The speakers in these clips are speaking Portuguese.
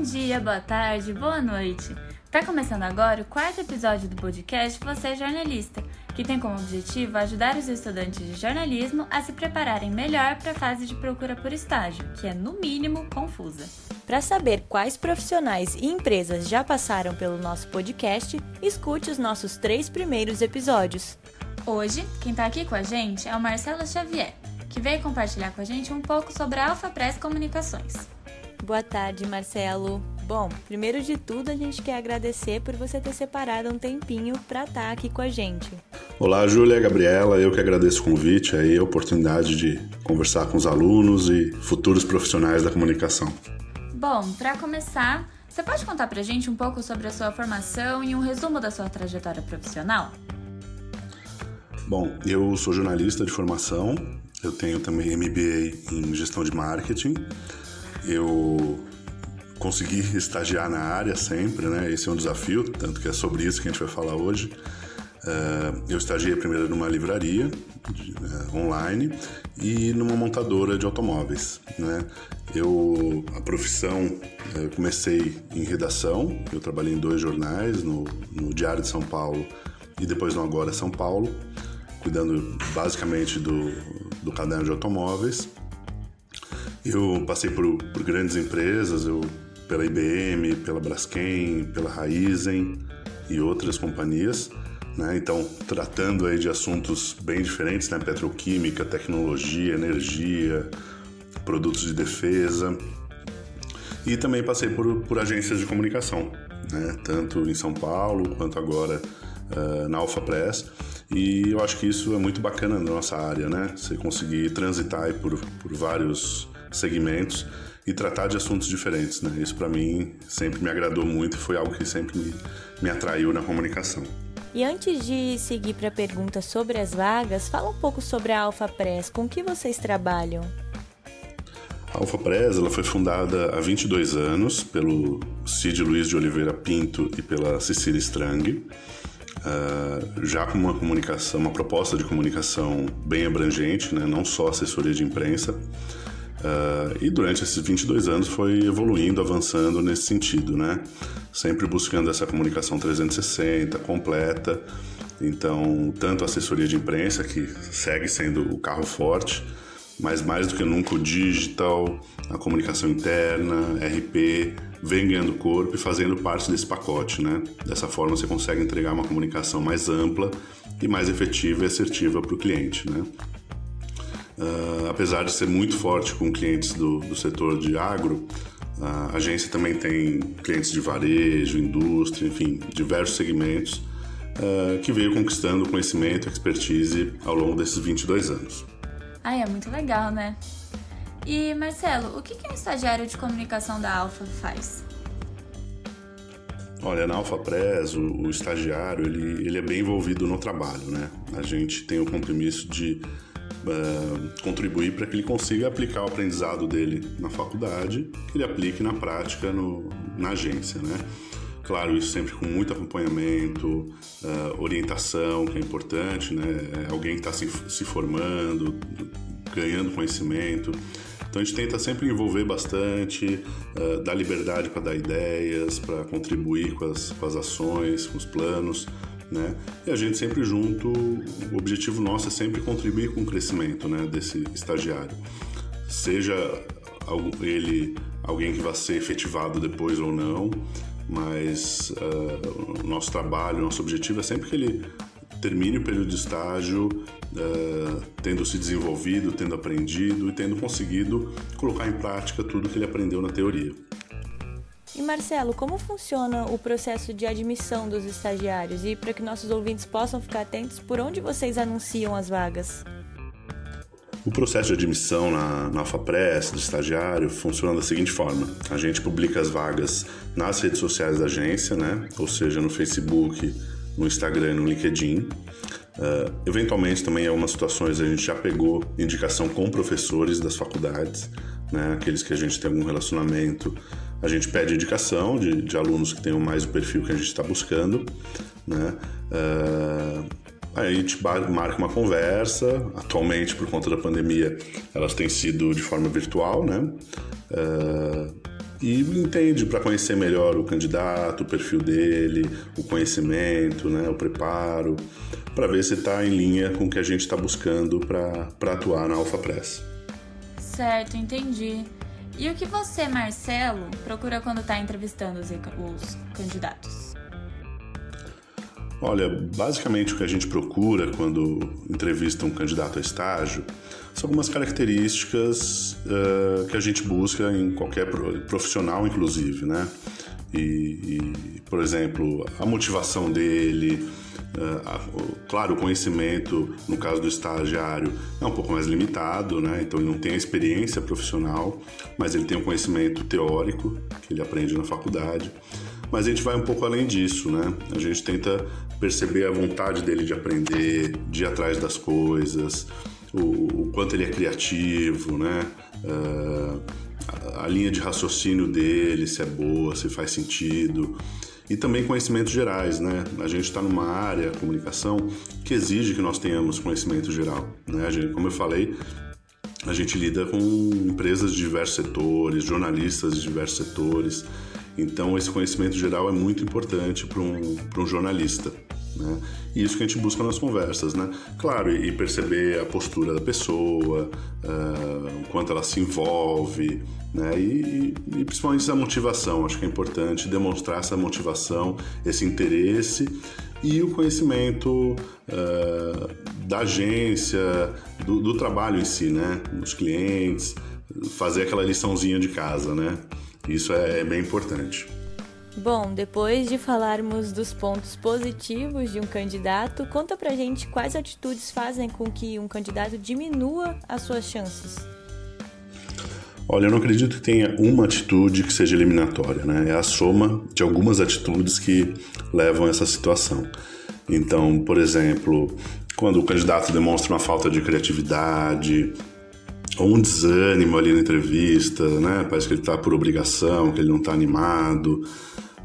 Bom dia, boa tarde, boa noite. Tá começando agora o quarto episódio do podcast Você é Jornalista, que tem como objetivo ajudar os estudantes de jornalismo a se prepararem melhor para a fase de procura por estágio, que é no mínimo confusa. Para saber quais profissionais e empresas já passaram pelo nosso podcast, escute os nossos três primeiros episódios. Hoje, quem está aqui com a gente é o Marcelo Xavier, que veio compartilhar com a gente um pouco sobre a Alfa Press Comunicações. Boa tarde, Marcelo. Bom, primeiro de tudo, a gente quer agradecer por você ter separado um tempinho para estar tá aqui com a gente. Olá, Júlia, Gabriela, eu que agradeço o convite aí, a oportunidade de conversar com os alunos e futuros profissionais da comunicação. Bom, para começar, você pode contar pra gente um pouco sobre a sua formação e um resumo da sua trajetória profissional? Bom, eu sou jornalista de formação, eu tenho também MBA em gestão de marketing. Eu consegui estagiar na área sempre, né? Esse é um desafio, tanto que é sobre isso que a gente vai falar hoje. Uh, eu estagiei primeiro numa livraria de, uh, online e numa montadora de automóveis, né? Eu a profissão uh, comecei em redação. Eu trabalhei em dois jornais, no, no Diário de São Paulo e depois no Agora São Paulo cuidando basicamente do, do caderno de automóveis. Eu passei por, por grandes empresas, eu, pela IBM, pela Braskem, pela Raizen e outras companhias. Né? Então, tratando aí de assuntos bem diferentes, né? petroquímica, tecnologia, energia, produtos de defesa. E também passei por, por agências de comunicação, né? tanto em São Paulo quanto agora uh, na Alpha Press. E eu acho que isso é muito bacana na nossa área, né? Você conseguir transitar por, por vários segmentos e tratar de assuntos diferentes, né? Isso para mim sempre me agradou muito e foi algo que sempre me, me atraiu na comunicação. E antes de seguir para a pergunta sobre as vagas, fala um pouco sobre a Alpha Press, com que vocês trabalham? A Alpha Press ela foi fundada há 22 anos pelo Cid Luiz de Oliveira Pinto e pela Cecília Strang uh, já com uma comunicação, uma proposta de comunicação bem abrangente, né? não só assessoria de imprensa. Uh, e durante esses 22 anos foi evoluindo, avançando nesse sentido, né? Sempre buscando essa comunicação 360, completa. Então, tanto a assessoria de imprensa, que segue sendo o carro forte, mas mais do que nunca o digital, a comunicação interna, RP, vem ganhando corpo e fazendo parte desse pacote, né? Dessa forma você consegue entregar uma comunicação mais ampla e mais efetiva e assertiva para o cliente, né? Uh, apesar de ser muito forte com clientes do, do setor de agro, a agência também tem clientes de varejo, indústria, enfim, diversos segmentos uh, que veio conquistando conhecimento e expertise ao longo desses 22 anos. Ai, é muito legal, né? E Marcelo, o que, que um estagiário de comunicação da Alfa faz? Olha, na Alfa Press, o, o, estagiário ele, ele é bem envolvido no trabalho, né? A gente tem o compromisso de uh, contribuir para que ele consiga aplicar o aprendizado dele na faculdade, que ele aplique na prática no, na agência, né? Claro, isso sempre com muito acompanhamento, uh, orientação, que é importante, né? É alguém que está se, se formando, ganhando conhecimento. Então a gente tenta sempre envolver bastante, uh, dar liberdade para dar ideias, para contribuir com as, com as ações, com os planos. Né? E a gente sempre junto, o objetivo nosso é sempre contribuir com o crescimento né, desse estagiário. Seja ele alguém que vai ser efetivado depois ou não, mas uh, nosso trabalho, nosso objetivo é sempre que ele termine o período de estágio uh, tendo se desenvolvido, tendo aprendido e tendo conseguido colocar em prática tudo que ele aprendeu na teoria. E Marcelo, como funciona o processo de admissão dos estagiários? E para que nossos ouvintes possam ficar atentos, por onde vocês anunciam as vagas? O processo de admissão na, na AlphaPress, do estagiário, funciona da seguinte forma: a gente publica as vagas nas redes sociais da agência, né? ou seja, no Facebook, no Instagram, no LinkedIn. Uh, eventualmente, também em algumas situações, a gente já pegou indicação com professores das faculdades, né? aqueles que a gente tem algum relacionamento. A gente pede indicação de, de alunos que tenham mais o perfil que a gente está buscando. Né? Uh, aí a gente marca uma conversa. Atualmente, por conta da pandemia, elas têm sido de forma virtual, né? Uh, e entende para conhecer melhor o candidato, o perfil dele, o conhecimento, né, o preparo, para ver se está em linha com o que a gente está buscando para atuar na Alpha Press. Certo, entendi. E o que você, Marcelo, procura quando está entrevistando os, os candidatos? Olha, basicamente o que a gente procura quando entrevista um candidato a estágio são algumas características uh, que a gente busca em qualquer profissional, inclusive, né? E, e por exemplo, a motivação dele, a, claro, o conhecimento, no caso do estagiário, é um pouco mais limitado, né? Então ele não tem a experiência profissional, mas ele tem um conhecimento teórico que ele aprende na faculdade. Mas a gente vai um pouco além disso, né? A gente tenta perceber a vontade dele de aprender, de ir atrás das coisas, o, o quanto ele é criativo, né? Uh, a, linha de raciocínio dele, se é boa, se faz sentido e também conhecimentos gerais, né? A gente está numa área, comunicação, que exige que nós tenhamos conhecimento geral, né? Gente, como eu falei, a gente lida com empresas de diversos setores, jornalistas de diversos setores, então esse conhecimento geral é muito importante para um, um jornalista. Né? E isso que a gente busca nas conversas, né? Claro, e perceber a postura da pessoa, uh, o quanto ela se envolve, né? E, e, principalmente a motivação. Acho que é importante demonstrar essa motivação, esse interesse e o conhecimento uh, da agência, do, do, trabalho em si, né? Dos clientes, fazer aquela liçãozinha de casa, né? Isso é, é bem importante. Bom, depois de falarmos dos pontos positivos de um candidato, conta pra gente quais atitudes fazem com que um candidato diminua as suas chances. Olha, eu não acredito que tenha uma atitude que seja eliminatória, né? É a soma de algumas atitudes que levam a essa situação. Então, por exemplo, quando o candidato demonstra uma falta de criatividade, ou um desânimo ali na entrevista, né? Parece que ele está por obrigação, que ele não está animado,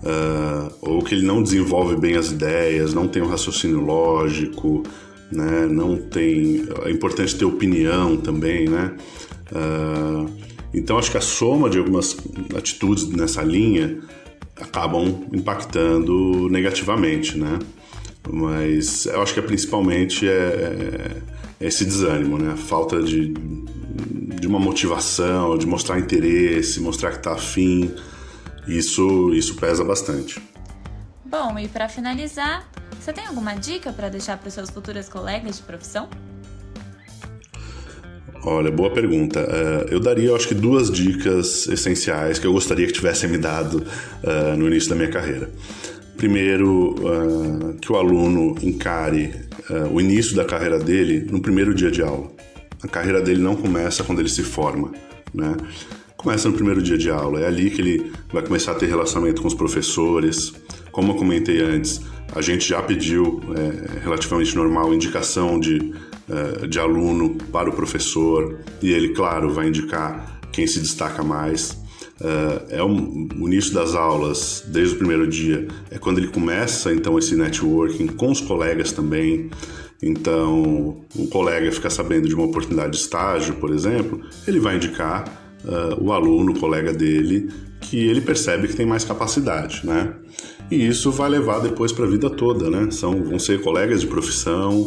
uh, ou que ele não desenvolve bem as ideias, não tem um raciocínio lógico, né? Não tem. É importante ter opinião também, né? Uh, então acho que a soma de algumas atitudes nessa linha acabam impactando negativamente, né? Mas eu acho que é principalmente é, é esse desânimo, né? A falta de, de uma motivação, de mostrar interesse, mostrar que está afim. Isso, isso pesa bastante. Bom, e para finalizar, você tem alguma dica para deixar para os seus futuros colegas de profissão? Olha, boa pergunta. Uh, eu daria, acho que, duas dicas essenciais que eu gostaria que tivessem me dado uh, no início da minha carreira. Primeiro, uh, que o aluno encare o início da carreira dele no primeiro dia de aula. A carreira dele não começa quando ele se forma, né? Começa no primeiro dia de aula. É ali que ele vai começar a ter relacionamento com os professores. Como eu comentei antes, a gente já pediu, é, relativamente normal, indicação de, é, de aluno para o professor e ele, claro, vai indicar quem se destaca mais. É, é um, o início das aulas, desde o primeiro dia, é quando ele começa então esse networking com os colegas também. Então, o colega fica sabendo de uma oportunidade de estágio, por exemplo, ele vai indicar uh, o aluno, o colega dele, que ele percebe que tem mais capacidade, né? E isso vai levar depois para a vida toda, né? São, vão ser colegas de profissão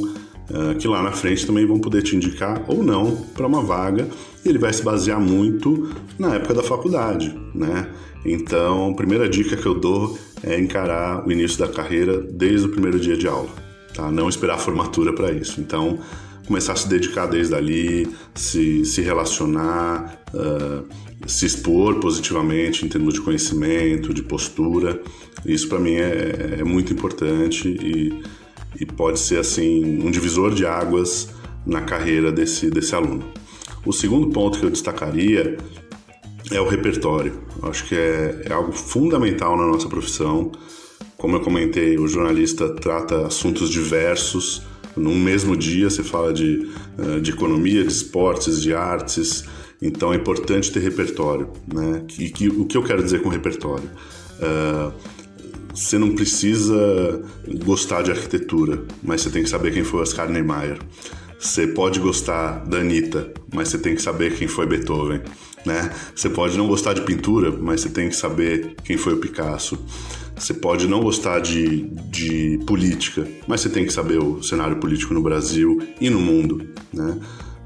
uh, que lá na frente também vão poder te indicar ou não para uma vaga. E ele vai se basear muito na época da faculdade, né? Então, a primeira dica que eu dou é encarar o início da carreira desde o primeiro dia de aula tá? Não esperar a formatura para isso. Então, começar a se dedicar desde ali, se, se relacionar, uh, se expor positivamente em termos de conhecimento, de postura. Isso para mim é, é, muito importante e, e pode ser assim um divisor de águas na carreira desse, desse aluno. O segundo ponto que eu destacaria é o repertório. Acho que é, é algo fundamental na nossa profissão. Como eu comentei, o jornalista trata assuntos diversos. Num mesmo dia você fala de, eh, de economia, de esportes, de artes. Então é importante ter repertório. Né? E que, o que eu quero dizer com repertório? Uh, você não precisa gostar de arquitetura, mas você tem que saber quem foi Oscar Niemeyer. Você pode gostar da Anitta, mas você tem que saber quem foi Beethoven. Né? Você pode não gostar de pintura, mas você tem que saber quem foi o Picasso. Você pode não gostar de, de política, mas você tem que saber o cenário político no Brasil e no mundo. Né?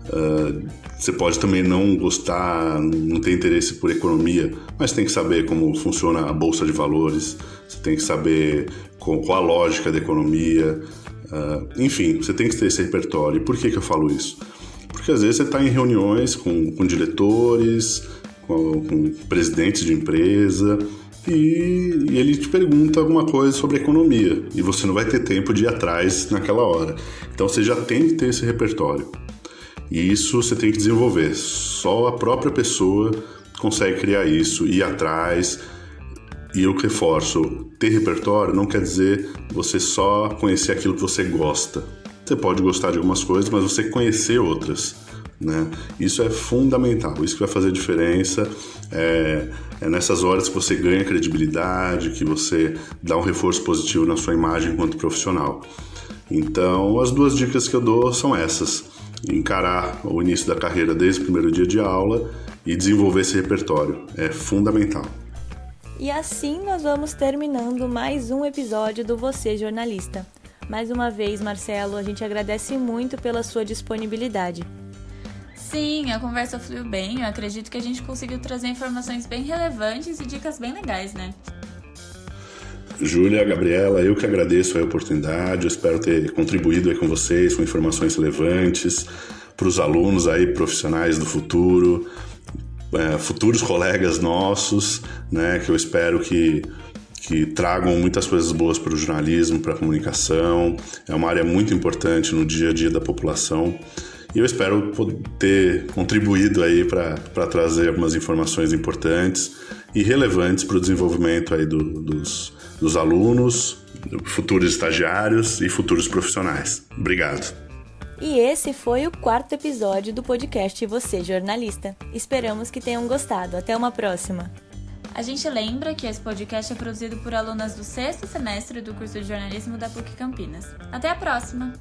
Uh, você pode também não gostar, não ter interesse por economia, mas tem que saber como funciona a bolsa de valores, você tem que saber qual, qual a lógica da economia, uh, enfim, você tem que ter esse repertório. E por que, que eu falo isso? Porque às vezes você está em reuniões com, com diretores, com, com, presidentes de empresa, e, e ele te pergunta alguma coisa sobre economia, e você não vai ter tempo de ir atrás naquela hora. Então você já tem que ter esse repertório. E isso você tem que desenvolver. Só a própria pessoa consegue criar isso, ir atrás. E eu reforço, ter repertório não quer dizer você só conhecer aquilo que você gosta. Você pode gostar de algumas coisas, mas você conhecer outras. Né? Isso é fundamental, isso que vai fazer diferença. É, é, nessas horas que você ganha credibilidade, que você dá um reforço positivo na sua imagem enquanto profissional. Então, as duas dicas que eu dou são essas encarar o início da carreira desde o primeiro dia de aula e desenvolver esse repertório. É fundamental. E assim nós vamos terminando mais um episódio do Você Jornalista. Mais uma vez, Marcelo, a gente agradece muito pela sua disponibilidade. Sim, a conversa fluiu bem. Eu acredito que a gente conseguiu trazer informações bem relevantes e dicas bem legais, né? Júlia, Gabriela, eu que agradeço a oportunidade, eu espero ter contribuído com vocês com informações relevantes para os alunos aí, profissionais do futuro, é, futuros colegas nossos, né, que eu espero que, que tragam muitas coisas boas para o jornalismo, para a comunicação. É uma área muito importante no dia a dia da população. E eu espero ter contribuído aí para trazer algumas informações importantes e relevantes para o desenvolvimento aí do, dos, dos alunos, futuros estagiários e futuros profissionais. Obrigado. E esse foi o quarto episódio do podcast Você Jornalista. Esperamos que tenham gostado. Até uma próxima. A gente lembra que esse podcast é produzido por alunas do sexto semestre do curso de jornalismo da PUC Campinas. Até a próxima!